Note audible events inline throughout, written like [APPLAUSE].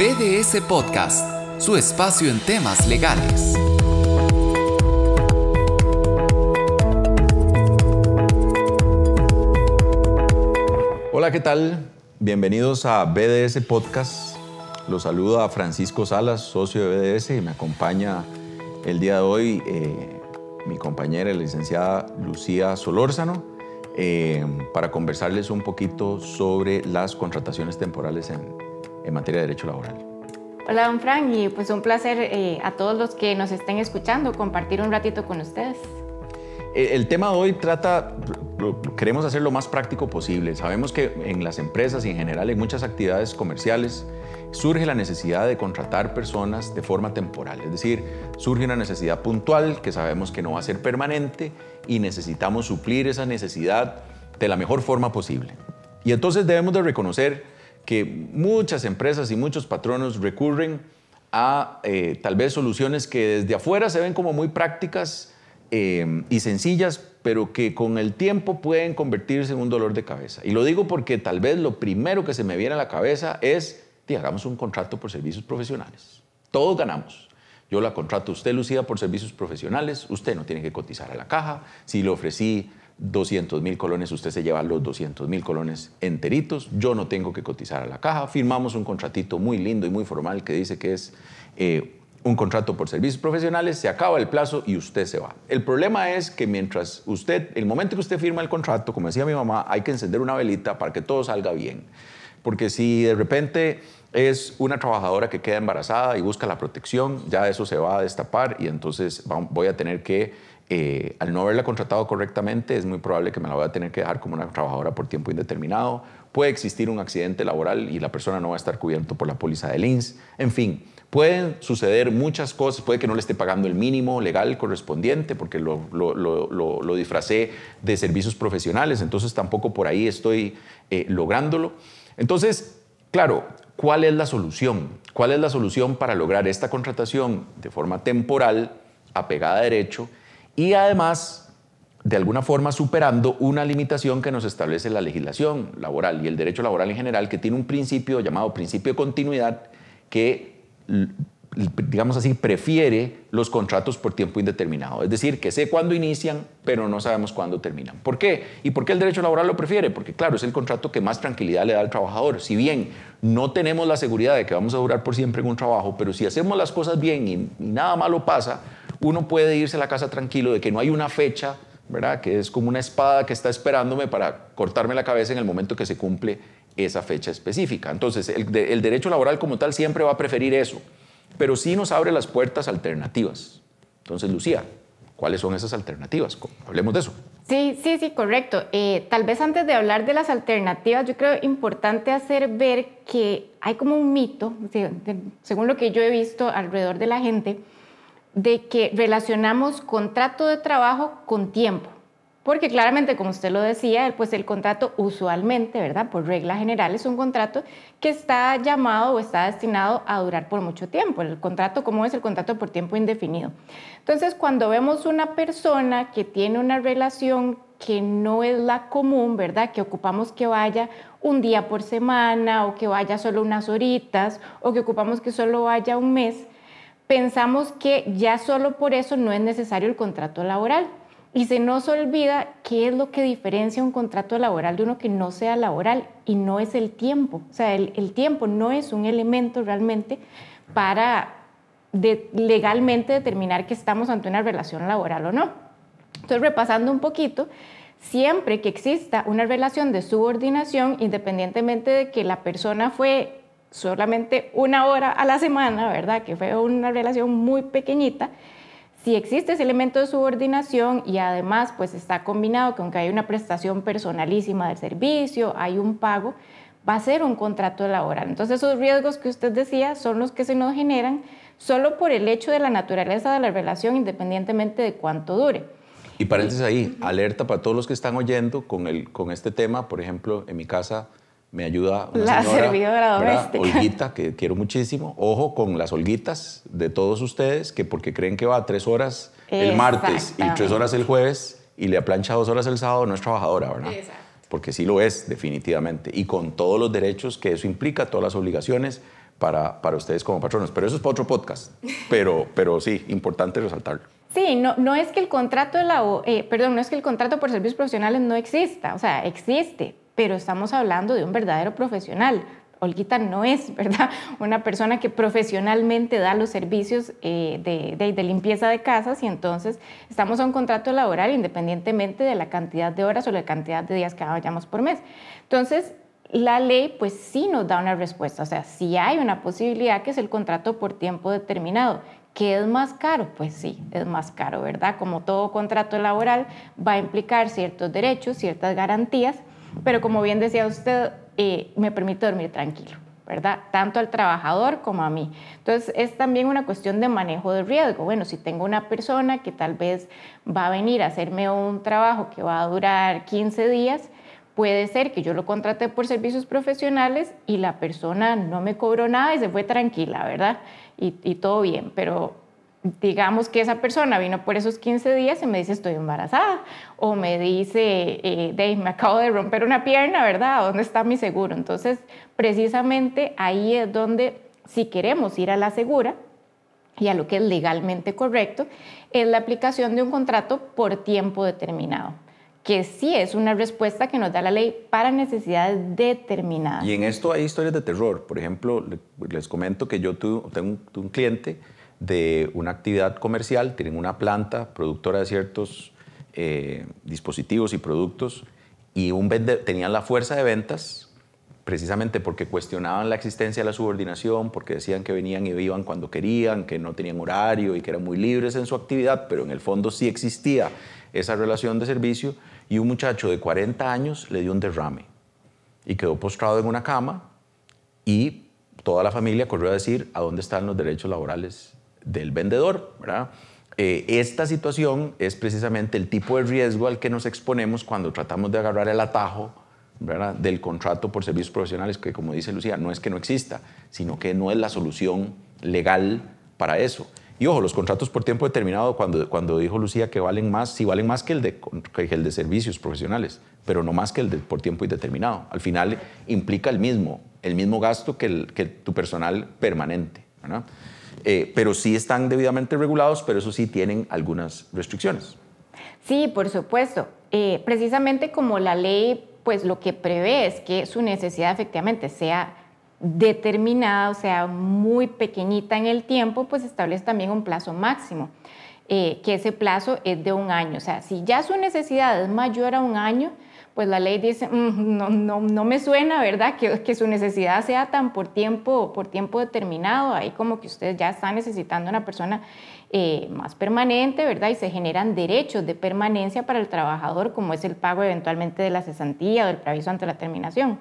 BDS Podcast, su espacio en temas legales. Hola, ¿qué tal? Bienvenidos a BDS Podcast. Los saluda Francisco Salas, socio de BDS, y me acompaña el día de hoy eh, mi compañera, la licenciada Lucía Solórzano, eh, para conversarles un poquito sobre las contrataciones temporales en, en materia de derecho laboral. Hola, don Frank, y pues un placer eh, a todos los que nos estén escuchando compartir un ratito con ustedes. Eh, el tema de hoy trata, queremos hacer lo más práctico posible. Sabemos que en las empresas y en general en muchas actividades comerciales surge la necesidad de contratar personas de forma temporal, es decir, surge una necesidad puntual que sabemos que no va a ser permanente y necesitamos suplir esa necesidad de la mejor forma posible. Y entonces debemos de reconocer que muchas empresas y muchos patronos recurren a eh, tal vez soluciones que desde afuera se ven como muy prácticas eh, y sencillas, pero que con el tiempo pueden convertirse en un dolor de cabeza. Y lo digo porque tal vez lo primero que se me viene a la cabeza es, hagamos un contrato por servicios profesionales. Todos ganamos. Yo la contrato a usted, Lucía, por servicios profesionales. Usted no tiene que cotizar a la caja. Si le ofrecí 200 mil colones, usted se lleva los 200 mil colones enteritos, yo no tengo que cotizar a la caja, firmamos un contratito muy lindo y muy formal que dice que es eh, un contrato por servicios profesionales, se acaba el plazo y usted se va. El problema es que mientras usted, el momento que usted firma el contrato, como decía mi mamá, hay que encender una velita para que todo salga bien. Porque si de repente es una trabajadora que queda embarazada y busca la protección, ya eso se va a destapar y entonces voy a tener que eh, al no haberla contratado correctamente, es muy probable que me la voy a tener que dejar como una trabajadora por tiempo indeterminado. Puede existir un accidente laboral y la persona no va a estar cubierto por la póliza del INS. En fin, pueden suceder muchas cosas. Puede que no le esté pagando el mínimo legal correspondiente porque lo, lo, disfracé de servicios profesionales, entonces tampoco por ahí estoy eh, lográndolo. Entonces, claro, ¿cuál es la solución? ¿Cuál es la solución para lograr esta contratación de forma temporal, apegada a derecho? Y además, de alguna forma, superando una limitación que nos establece la legislación laboral y el derecho laboral en general, que tiene un principio llamado principio de continuidad que digamos así, prefiere los contratos por tiempo indeterminado. Es decir, que sé cuándo inician, pero no sabemos cuándo terminan. ¿Por qué? ¿Y por qué el derecho laboral lo prefiere? Porque, claro, es el contrato que más tranquilidad le da al trabajador. Si bien no tenemos la seguridad de que vamos a durar por siempre en un trabajo, pero si hacemos las cosas bien y, y nada malo pasa, uno puede irse a la casa tranquilo de que no hay una fecha, ¿verdad? Que es como una espada que está esperándome para cortarme la cabeza en el momento que se cumple esa fecha específica. Entonces, el, derecho laboral como tal siempre va a preferir eso, pero sí nos abre las puertas alternativas. Entonces, Lucía, ¿cuáles son esas alternativas? Hablemos de eso. Sí, sí, sí, correcto. Eh, tal vez antes de hablar de las alternativas, yo creo importante hacer ver que hay como un mito, según lo que yo he visto alrededor de la gente, de que relacionamos contrato de trabajo con tiempo. Porque claramente, como usted lo decía, pues el contrato usualmente, ¿verdad? Por regla general es un contrato que está llamado o está destinado a durar por mucho tiempo. El contrato como es el contrato por tiempo indefinido. Entonces, cuando vemos una persona que tiene una relación que no es la común, ¿verdad? Que ocupamos que vaya un día por semana o que vaya solo unas horitas o que ocupamos que solo vaya un mes, pensamos que ya solo por eso no es necesario el contrato laboral. Y se nos olvida qué es lo que diferencia un contrato laboral de uno que no sea laboral y no es el tiempo. O sea, el, tiempo no es un elemento realmente para legalmente determinar que estamos ante una relación laboral o no. Entonces, repasando un poquito, siempre que exista una relación de subordinación, independientemente de que la persona fue solamente una hora a la semana, ¿verdad? Que fue una relación muy pequeñita. Si existe ese elemento de subordinación y además pues está combinado con que hay una prestación personalísima del servicio, hay un pago, va a ser un contrato laboral. Entonces esos riesgos que usted decía son los que se nos generan solo por el hecho de la naturaleza de la relación independientemente de cuánto dure. Y paréntesis ahí, alerta para todos los que están oyendo con, el, con este tema, por ejemplo, en mi casa me ayuda una la señora, servidora doméstica. Olguita, que quiero muchísimo. Ojo con las olguitas de todos ustedes, que porque creen que va tres horas el martes y tres horas el jueves y le aplancha dos horas el sábado, no es trabajadora, ¿verdad? Porque sí lo es, definitivamente. Y con todos los derechos que eso implica, todas las obligaciones, para, para ustedes como patronos. Pero eso es para otro podcast. Pero, [LAUGHS] pero sí, importante resaltarlo. Sí, no, no es que el contrato de la, eh, perdón, no es que el contrato por servicios profesionales no exista, o sea, existe, pero estamos hablando de un verdadero profesional. Olguita no es, [LAUGHS] ¿verdad? Una persona que profesionalmente da los servicios eh, de, de, limpieza de casas y entonces estamos a un contrato laboral independientemente de la cantidad de horas o la cantidad de días que vayamos por mes. Entonces, la ley pues sí nos da una respuesta, o sea, si hay una posibilidad que es el contrato por tiempo determinado. ¿Qué es más caro? Pues sí, es más caro, ¿verdad? Como todo contrato laboral va a implicar ciertos derechos, ciertas garantías, pero como bien decía usted, eh, me permite dormir tranquilo, ¿verdad? Tanto al trabajador como a mí. Entonces, es también una cuestión de manejo de riesgo. Bueno, si tengo una persona que tal vez va a venir a hacerme un trabajo que va a durar 15 días, Puede ser que yo lo contraté por servicios profesionales y la persona no me cobró nada y se fue tranquila, ¿verdad? Y, todo bien, pero digamos que esa persona vino por esos 15 días y me dice estoy embarazada o me dice, eh, me acabo de romper una pierna, ¿verdad? ¿Dónde está mi seguro? Entonces, precisamente ahí es donde si queremos ir a la segura y a lo que es legalmente correcto, es la aplicación de un contrato por tiempo determinado que sí es una respuesta que nos da la ley para necesidades determinadas. Y en esto hay historias de terror. Por ejemplo, les comento que yo tengo un, cliente de una actividad comercial, tienen una planta productora de ciertos eh, dispositivos y productos y un tenían la fuerza de ventas precisamente porque cuestionaban la existencia de la subordinación, porque decían que venían y iban cuando querían, que no tenían horario y que eran muy libres en su actividad, pero en el fondo sí existía esa relación de servicio y un muchacho de 40 años le dio un derrame y quedó postrado en una cama y toda la familia corrió a decir a dónde están los derechos laborales del vendedor. ¿verdad? Eh, esta situación es precisamente el tipo de riesgo al que nos exponemos cuando tratamos de agarrar el atajo ¿verdad? del contrato por servicios profesionales, que como dice Lucía, no es que no exista, sino que no es la solución legal para eso. Y ojo, los contratos por tiempo determinado, cuando, cuando dijo Lucía que valen más, sí valen más que el, de, el de servicios profesionales, pero no más que el de por tiempo indeterminado. Al final implica el mismo, el mismo gasto que, el, que tu personal permanente. Eh, pero sí están debidamente regulados, pero eso sí tienen algunas restricciones. Sí, por supuesto. Eh, precisamente como la ley, pues lo que prevé es que su necesidad efectivamente sea determinada, o sea, muy pequeñita en el tiempo, pues establece también un plazo máximo, eh, que ese plazo es de un año. O sea, si ya su necesidad es mayor a un año, pues la ley dice, mm, no, no, no, me suena, ¿verdad? Que, que, su necesidad sea tan por tiempo, por tiempo determinado, ahí como que usted ya está necesitando una persona eh, más permanente, ¿verdad? Y se generan derechos de permanencia para el trabajador, como es el pago eventualmente de la cesantía o del preaviso ante la terminación.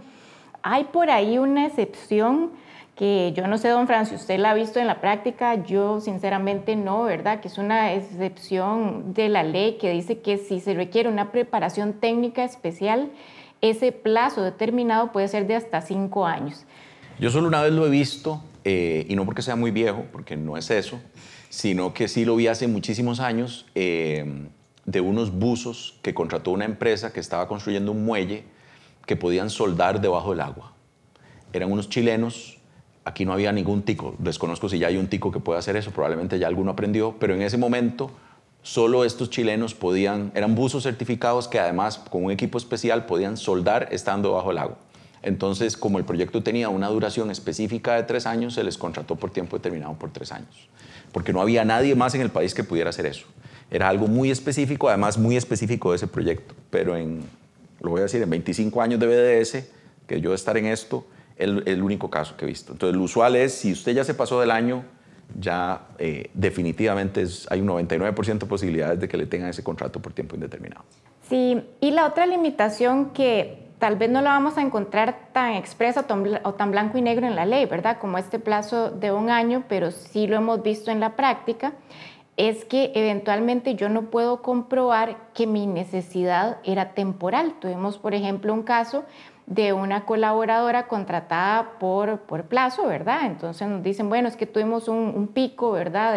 Hay por ahí una excepción que yo no sé, don Fran, si usted la ha visto en la práctica, yo sinceramente no, ¿verdad? Que es una excepción de la ley que dice que si se requiere una preparación técnica especial, ese plazo determinado puede ser de hasta cinco años. Yo solo una vez lo he visto, eh, y no porque sea muy viejo, porque no es eso, sino que sí lo vi hace muchísimos años, eh, de unos buzos que contrató una empresa que estaba construyendo un muelle que podían soldar debajo del agua. Eran unos chilenos, aquí no había ningún tico, desconozco si ya hay un tico que pueda hacer eso, probablemente ya alguno aprendió, pero en ese momento solo estos chilenos podían, eran buzos certificados que además con un equipo especial podían soldar estando debajo del agua. Entonces, como el proyecto tenía una duración específica de tres años, se les contrató por tiempo determinado por tres años, porque no había nadie más en el país que pudiera hacer eso. Era algo muy específico, además muy específico de ese proyecto, pero en, lo voy a decir, en 25 años de BDS, que yo estar en esto, el, único caso que he visto. Entonces, lo usual es, si usted ya se pasó del año, ya eh, definitivamente hay un 99% de posibilidades de que le tengan ese contrato por tiempo indeterminado. Sí, y la otra limitación que tal vez no la vamos a encontrar tan expresa o tan blanco y negro en la ley, ¿verdad? Como este plazo de un año, pero sí lo hemos visto en la práctica, es que eventualmente yo no puedo comprobar que mi necesidad era temporal. Tuvimos, por ejemplo, un caso de una colaboradora contratada por, por plazo, ¿verdad? Entonces nos dicen, bueno, es que tuvimos un, pico, ¿verdad?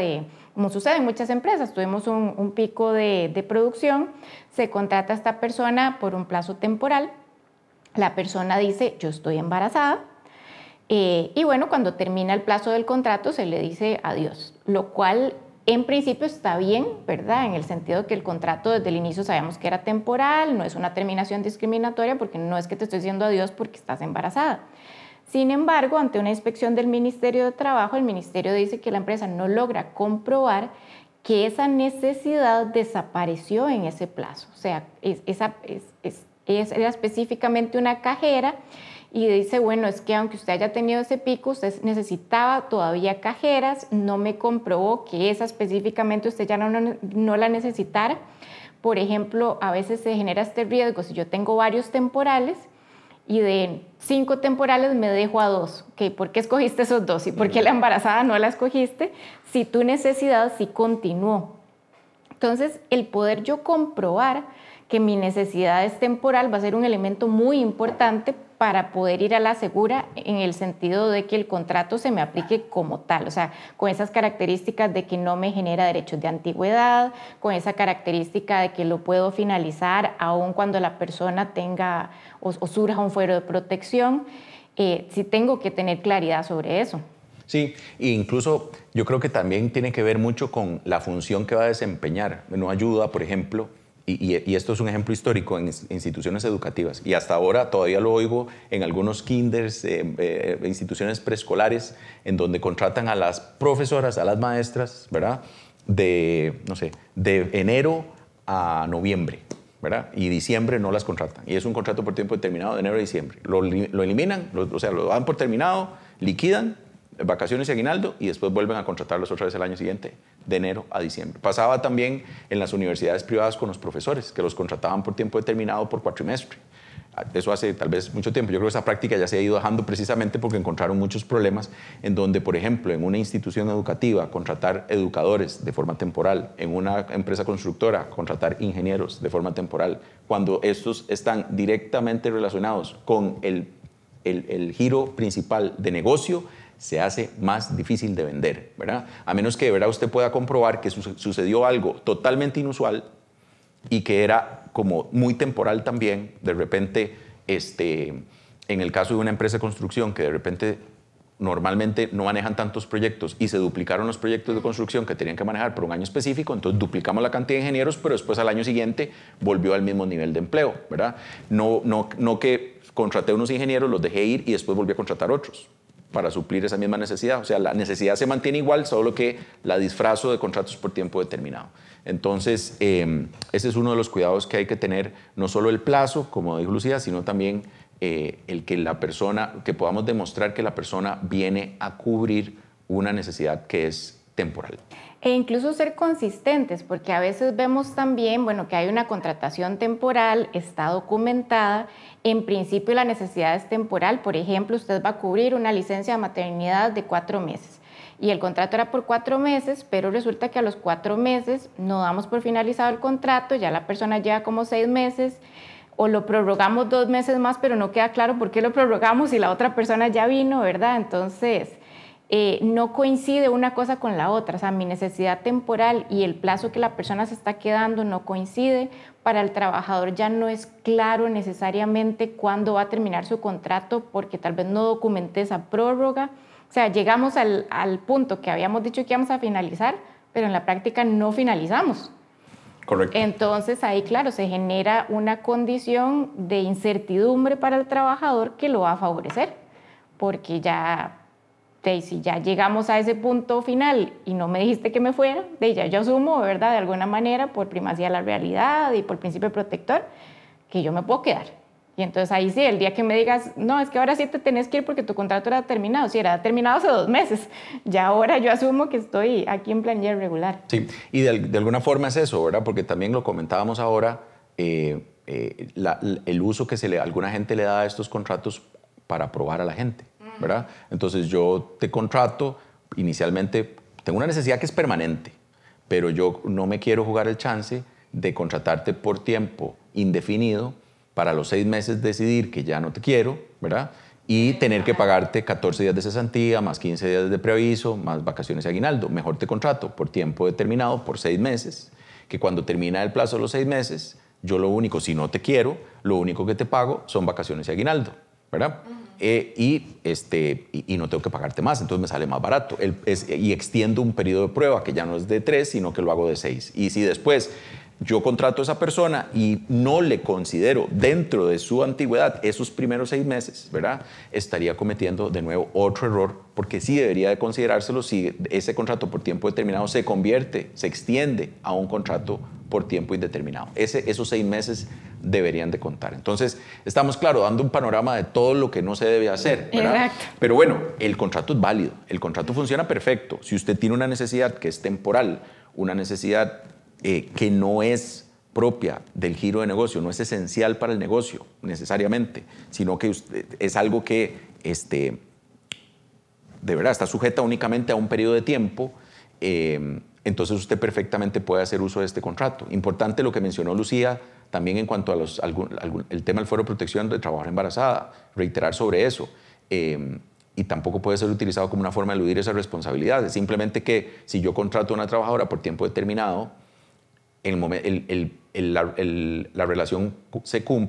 Como sucede en muchas empresas, tuvimos un, un pico de, de producción, se contrata a esta persona por un plazo temporal, la persona dice, yo estoy embarazada, Eh, y bueno, cuando termina el plazo del contrato se le dice adiós, lo cual en principio está bien, ¿verdad? En el sentido que el contrato desde el inicio sabemos que era temporal, no es una terminación discriminatoria porque no es que te estoy diciendo adiós porque estás embarazada. Sin embargo, ante una inspección del Ministerio de Trabajo, el Ministerio dice que la empresa no logra comprobar que esa necesidad desapareció en ese plazo. O sea, esa, era específicamente una cajera y dice, bueno, es que aunque usted haya tenido ese pico, usted necesitaba todavía cajeras, no me comprobó que esa específicamente usted ya no, no la necesitara. Por ejemplo, a veces se genera este riesgo, si yo tengo varios temporales, y de cinco temporales me dejo a dos. Okay, ¿Por qué escogiste esos dos? ¿Y por qué la embarazada no la escogiste? Si tu necesidad sí continuó. Entonces, el poder yo comprobar que mi necesidad es temporal va a ser un elemento muy importante para poder ir a la segura en el sentido de que el contrato se me aplique como tal, o sea, con esas características de que no me genera derechos de antigüedad, con esa característica de que lo puedo finalizar aun cuando la persona tenga o, surja un fuero de protección, eh, sí tengo que tener claridad sobre eso. Sí, e incluso yo creo que también tiene que ver mucho con la función que va a desempeñar. No ayuda, por ejemplo, y, esto es un ejemplo histórico en instituciones educativas, y hasta ahora todavía lo oigo en algunos kinders, eh, eh, instituciones preescolares, en donde contratan a las profesoras, a las maestras, ¿verdad? De, no sé, de enero a noviembre, ¿verdad? Y diciembre no las contratan. Y es un contrato por tiempo determinado de enero a diciembre. Lo, eliminan, o sea, lo dan por terminado, liquidan vacaciones y aguinaldo y después vuelven a contratarlos otra vez el año siguiente, de enero a diciembre. Pasaba también en las universidades privadas con los profesores, que los contrataban por tiempo determinado por cuatrimestre. Eso hace tal vez mucho tiempo. Yo creo que esa práctica ya se ha ido dejando precisamente porque encontraron muchos problemas en donde, por ejemplo, en una institución educativa, contratar educadores de forma temporal, en una empresa constructora, contratar ingenieros de forma temporal, cuando estos están directamente relacionados con el, el, el giro principal de negocio, se hace más difícil de vender, ¿verdad? A menos que de verdad usted pueda comprobar que sucedió algo totalmente inusual y que era como muy temporal también, de repente, este, en el caso de una empresa de construcción que de repente normalmente no manejan tantos proyectos y se duplicaron los proyectos de construcción que tenían que manejar por un año específico, entonces duplicamos la cantidad de ingenieros, pero después al año siguiente volvió al mismo nivel de empleo, ¿verdad? No, no, no que contraté unos ingenieros, los dejé ir y después volví a contratar otros para suplir esa misma necesidad. O sea, la necesidad se mantiene igual, solo que la disfrazo de contratos por tiempo determinado. Entonces, eh, ese es uno de los cuidados que hay que tener, no solo el plazo, como dijo Lucía, sino también eh, el que la persona, que podamos demostrar que la persona viene a cubrir una necesidad que es temporal. E incluso ser consistentes, porque a veces vemos también, bueno, que hay una contratación temporal, está documentada, en principio la necesidad es temporal, por ejemplo, usted va a cubrir una licencia de maternidad de cuatro meses y el contrato era por cuatro meses, pero resulta que a los cuatro meses no damos por finalizado el contrato, ya la persona lleva como seis meses, o lo prorrogamos dos meses más, pero no queda claro por qué lo prorrogamos y la otra persona ya vino, ¿verdad? Entonces, eh, no coincide una cosa con la otra, o sea, mi necesidad temporal y el plazo que la persona se está quedando no coincide. Para el trabajador ya no es claro necesariamente cuándo va a terminar su contrato porque tal vez no documenté esa prórroga. O sea, llegamos al, al punto que habíamos dicho que íbamos a finalizar, pero en la práctica no finalizamos. Correcto. Entonces ahí, claro, se genera una condición de incertidumbre para el trabajador que lo va a favorecer, porque ya de si ya llegamos a ese punto final y no me dijiste que me fuera, de ya yo asumo, ¿verdad? De alguna manera, por primacía de la realidad y por principio protector, que yo me puedo quedar. Y entonces ahí sí, el día que me digas, no, es que ahora sí te tenés que ir porque tu contrato era terminado, sí, era terminado hace dos meses, ya ahora yo asumo que estoy aquí en planilla regular. Sí, y de, alguna forma es eso, ¿verdad? Porque también lo comentábamos ahora, eh, eh, el uso que se le, alguna gente le da a estos contratos para probar a la gente. ¿Verdad? Entonces yo te contrato, inicialmente tengo una necesidad que es permanente, pero yo no me quiero jugar el chance de contratarte por tiempo indefinido para los seis meses decidir que ya no te quiero, ¿verdad? Y tener que pagarte 14 días de cesantía, más 15 días de preaviso, más vacaciones y aguinaldo. Mejor te contrato por tiempo determinado, por seis meses, que cuando termina el plazo de los seis meses, yo lo único, si no te quiero, lo único que te pago son vacaciones y aguinaldo, ¿verdad? Eh, y, este, y, no tengo que pagarte más, entonces me sale más barato. y extiendo un periodo de prueba que ya no es de tres, sino que lo hago de seis. Y si después yo contrato a esa persona y no le considero dentro de su antigüedad esos primeros seis meses, ¿verdad? Estaría cometiendo de nuevo otro error, porque sí debería de considerárselo si ese contrato por tiempo determinado se convierte, se extiende a un contrato por tiempo indeterminado. Ese, esos seis meses deberían de contar. Entonces, estamos, claro, dando un panorama de todo lo que no se debe hacer. Pero bueno, el contrato es válido, el contrato funciona perfecto. Si usted tiene una necesidad que es temporal, una necesidad eh, que no es propia del giro de negocio, no es esencial para el negocio necesariamente, sino que es algo que este, de verdad está sujeta únicamente a un periodo de tiempo, eh, entonces usted perfectamente puede hacer uso de este contrato. Importante lo que mencionó Lucía también en cuanto al tema del foro de protección de trabajar embarazada, reiterar sobre eso. Eh, y tampoco puede ser utilizado como una forma de eludir esa responsabilidad. Es simplemente que si yo contrato a una trabajadora por tiempo determinado, la, relación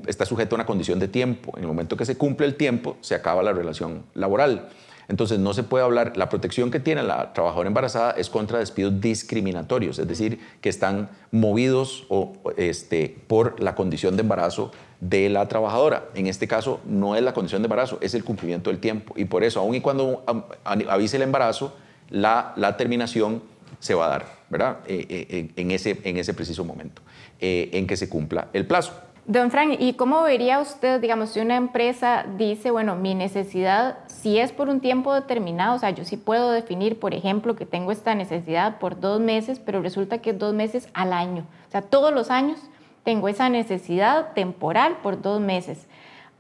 está sujeta a una condición de tiempo. En el momento que se cumple el tiempo, se acaba la relación laboral. Entonces no se puede hablar, la protección que tiene la trabajadora embarazada es contra despidos discriminatorios, es decir, que están movidos o, este, por la condición de embarazo de la trabajadora. En este caso no es la condición de embarazo, es el cumplimiento del tiempo. Y por eso, aun y cuando avise el embarazo, la, terminación se va a dar, ¿verdad? Eh, eh, en, ese, en ese preciso momento, eh, en que se cumpla el plazo. Don Frank, ¿y cómo vería usted, digamos, si una empresa dice, bueno, mi necesidad, si es por un tiempo determinado, o sea, yo sí puedo definir, por ejemplo, que tengo esta necesidad por dos meses, pero resulta que es dos meses al año. O sea, todos los años tengo esa necesidad temporal por dos meses.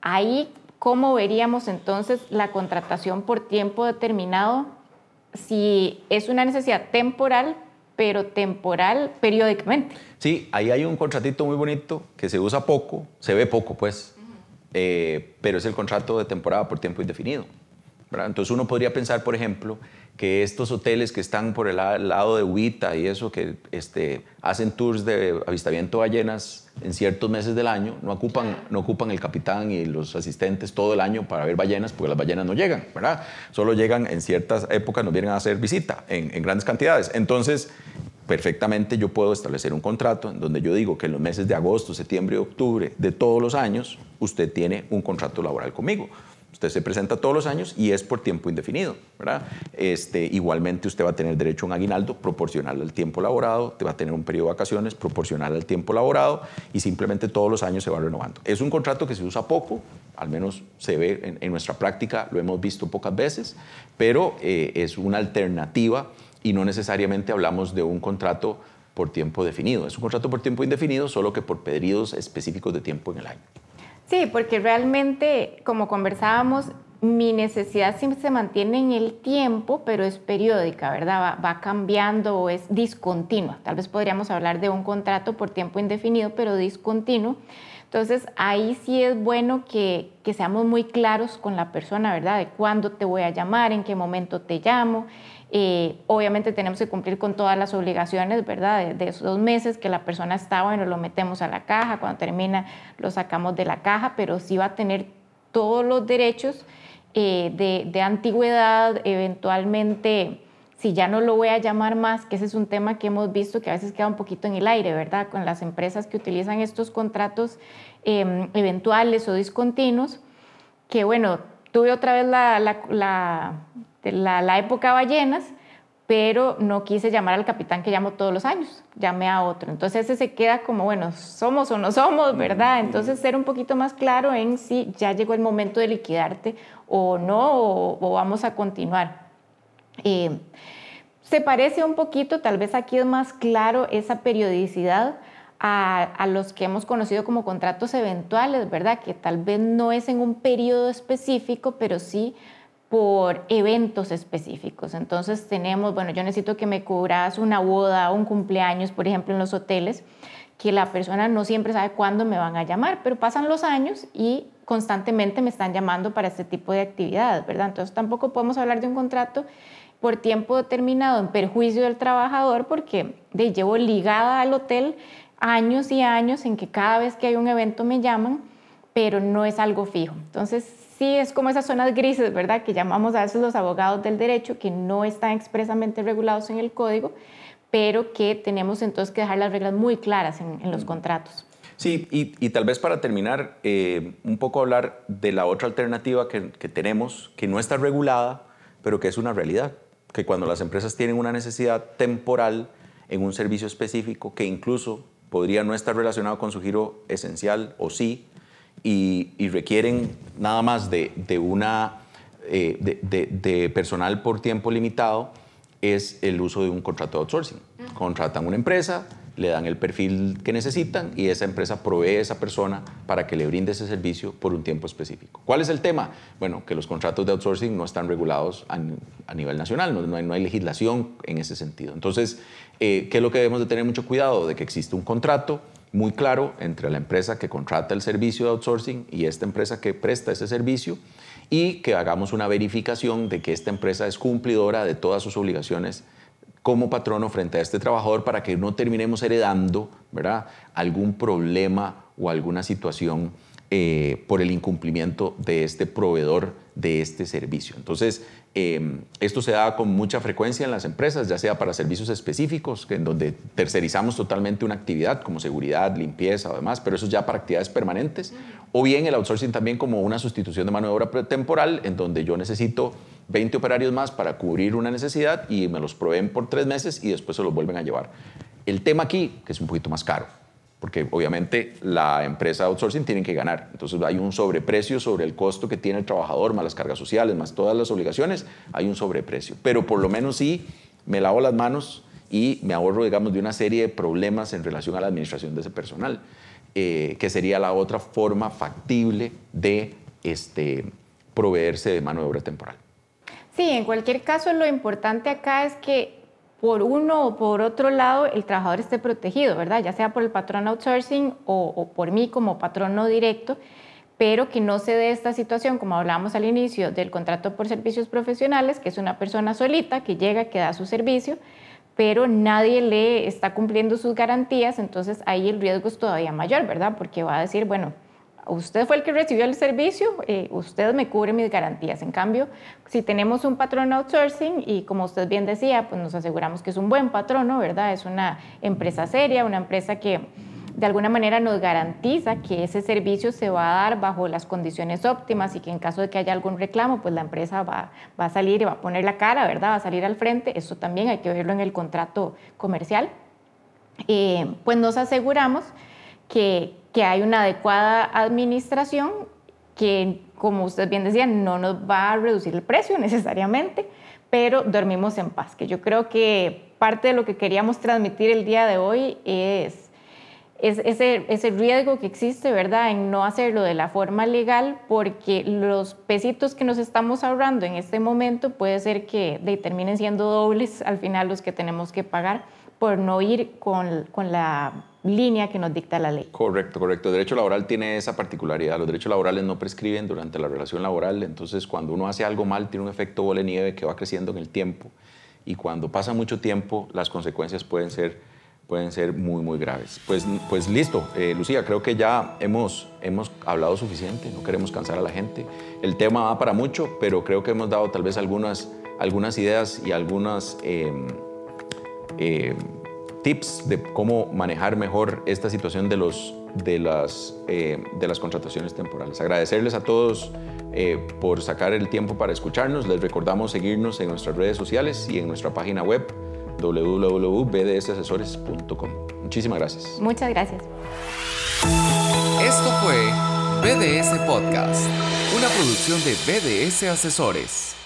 Ahí, ¿cómo veríamos entonces la contratación por tiempo determinado si es una necesidad temporal, pero temporal periódicamente. Sí, ahí hay un contratito muy bonito que se usa poco, se ve poco pues, eh, pero es el contrato de temporada por tiempo indefinido. Entonces uno podría pensar, por ejemplo, que estos hoteles que están por el lado de Huita y eso, que este, hacen tours de avistamiento de ballenas en ciertos meses del año, no ocupan, no ocupan el capitán y los asistentes todo el año para ver ballenas, porque las ballenas no llegan, ¿verdad? Solo llegan en ciertas épocas, nos vienen a hacer visita en, en grandes cantidades. Entonces, perfectamente yo puedo establecer un contrato en donde yo digo que en los meses de agosto, septiembre y octubre de todos los años, usted tiene un contrato laboral conmigo. Se presenta todos los años y es por tiempo indefinido, ¿verdad? Este, igualmente usted va a tener derecho a un aguinaldo proporcional al tiempo laborado, te va a tener un periodo de vacaciones proporcional al tiempo laborado y simplemente todos los años se va renovando. Es un contrato que se usa poco, al menos se ve en, nuestra práctica, lo hemos visto pocas veces, pero eh, es una alternativa y no necesariamente hablamos de un contrato por tiempo definido. Es un contrato por tiempo indefinido, solo que por periodos específicos de tiempo en el año. Sí, porque realmente, como conversábamos, mi necesidad siempre se mantiene en el tiempo, pero es periódica, ¿verdad? Va, cambiando o es discontinua. Tal vez podríamos hablar de un contrato por tiempo indefinido, pero discontinuo. Entonces, ahí sí es bueno que, que, seamos muy claros con la persona, ¿verdad? De cuándo te voy a llamar, en qué momento te llamo, eh, obviamente tenemos que cumplir con todas las obligaciones, ¿verdad? De, esos dos meses que la persona está, bueno, lo metemos a la caja, cuando termina lo sacamos de la caja, pero sí va a tener todos los derechos eh, de, de, antigüedad, eventualmente, si ya no lo voy a llamar más, que ese es un tema que hemos visto que a veces queda un poquito en el aire, ¿verdad? Con las empresas que utilizan estos contratos em, eventuales o discontinuos, que bueno, tuve otra vez la, la la, la época ballenas, pero no quise llamar al capitán que llamo todos los años, llamé a otro. Entonces ese se queda como, bueno, somos o no somos, ¿verdad? Entonces ser un poquito más claro en si ya llegó el momento de liquidarte o no, o, vamos a continuar. Eh, se parece un poquito, tal vez aquí es más claro esa periodicidad a, a, los que hemos conocido como contratos eventuales, ¿verdad? Que tal vez no es en un periodo específico, pero sí por eventos específicos. Entonces tenemos, bueno, yo necesito que me cubras una boda, un cumpleaños, por ejemplo, en los hoteles, que la persona no siempre sabe cuándo me van a llamar, pero pasan los años y constantemente me están llamando para este tipo de actividades, ¿verdad? Entonces tampoco podemos hablar de un contrato por tiempo determinado en perjuicio del trabajador porque de, llevo ligada al hotel años y años en que cada vez que hay un evento me llaman, pero no es algo fijo. Entonces sí es como esas zonas grises, ¿verdad? Que llamamos a veces los abogados del derecho, que no están expresamente regulados en el código, pero que tenemos entonces que dejar las reglas muy claras en, los contratos. Sí, y, tal vez para terminar, eh, un poco hablar de la otra alternativa que, que tenemos, que no está regulada, pero que es una realidad, que cuando las empresas tienen una necesidad temporal en un servicio específico, que incluso podría no estar relacionado con su giro esencial o sí, y, requieren nada más de, una, eh, de, personal por tiempo limitado, es el uso de un contrato de outsourcing. Contratan una empresa, le dan el perfil que necesitan y esa empresa provee a esa persona para que le brinde ese servicio por un tiempo específico. ¿Cuál es el tema? Bueno, que los contratos de outsourcing no están regulados a, nivel nacional, no, hay, no, hay, legislación en ese sentido. Entonces, eh, ¿qué es lo que debemos de tener mucho cuidado? De que existe un contrato muy claro entre la empresa que contrata el servicio de outsourcing y esta empresa que presta ese servicio y que hagamos una verificación de que esta empresa es cumplidora de todas sus obligaciones como patrono frente a este trabajador para que no terminemos heredando ¿verdad? algún problema o alguna situación eh, por el incumplimiento de este proveedor de este servicio. Entonces, em, esto se da con mucha frecuencia en las empresas, ya sea para servicios específicos, en donde tercerizamos totalmente una actividad como seguridad, limpieza o demás, pero eso es ya para actividades permanentes, o bien el outsourcing también como una sustitución de mano de obra temporal, en donde yo necesito 20 operarios más para cubrir una necesidad y me los proveen por tres meses y después se los vuelven a llevar. El tema aquí, que es un poquito más caro, porque obviamente la empresa outsourcing tiene que ganar. Entonces hay un sobreprecio sobre el costo que tiene el trabajador, más las cargas sociales, más todas las obligaciones, hay un sobreprecio. Pero por lo menos sí me lavo las manos y me ahorro, digamos, de una serie de problemas en relación a la administración de ese personal, eh, que sería la otra forma factible de este, proveerse de mano de obra temporal. Sí, en cualquier caso lo importante acá es que por uno o por otro lado el trabajador esté protegido, ¿verdad? Ya sea por el patrón outsourcing o, por mí como patrón no directo, pero que no se dé esta situación, como hablábamos al inicio, del contrato por servicios profesionales, que es una persona solita que llega, que da su servicio, pero nadie le está cumpliendo sus garantías, entonces ahí el riesgo es todavía mayor, ¿verdad? Porque va a decir, bueno, usted fue el que recibió el servicio, eh, usted me cubre mis garantías. En cambio, si tenemos un patrón outsourcing y como usted bien decía, pues nos aseguramos que es un buen patrono, ¿verdad? Es una empresa seria, una empresa que de alguna manera nos garantiza que ese servicio se va a dar bajo las condiciones óptimas y que en caso de que haya algún reclamo, pues la empresa va, a salir y va a poner la cara, ¿verdad? Va a salir al frente. Eso también hay que verlo en el contrato comercial. Eh, pues nos aseguramos que, que hay una adecuada administración que, como usted bien decía, no nos va a reducir el precio [LAUGHS] necesariamente, pero dormimos en paz, que yo creo que parte de lo que queríamos transmitir el día de hoy es, es ese, ese riesgo que existe, ¿verdad?, en no hacerlo de la forma legal, porque los pesitos que nos estamos ahorrando en este momento puede ser que terminen siendo dobles al final los que tenemos que pagar por no ir con, con la línea que nos dicta la ley. Correcto, correcto. El derecho laboral tiene esa particularidad. Los derechos laborales no prescriben durante la relación laboral, entonces cuando uno hace algo mal tiene un efecto bola nieve que va creciendo en el tiempo y cuando pasa mucho tiempo las consecuencias pueden ser, pueden ser muy, muy graves. Pues, pues listo, eh, Lucía, creo que ya hemos, hemos hablado suficiente, no queremos cansar a la gente. El tema va para mucho, pero creo que hemos dado tal vez algunas, algunas ideas y algunas... Em, em, tips de cómo manejar mejor esta situación de, los, de, las, eh, de las contrataciones temporales. Agradecerles a todos eh, por sacar el tiempo para escucharnos. Les recordamos seguirnos en nuestras redes sociales y en nuestra página web www.bdsasesores.com. Muchísimas gracias. Muchas gracias. Esto fue BDS Podcast, una producción de BDS Asesores.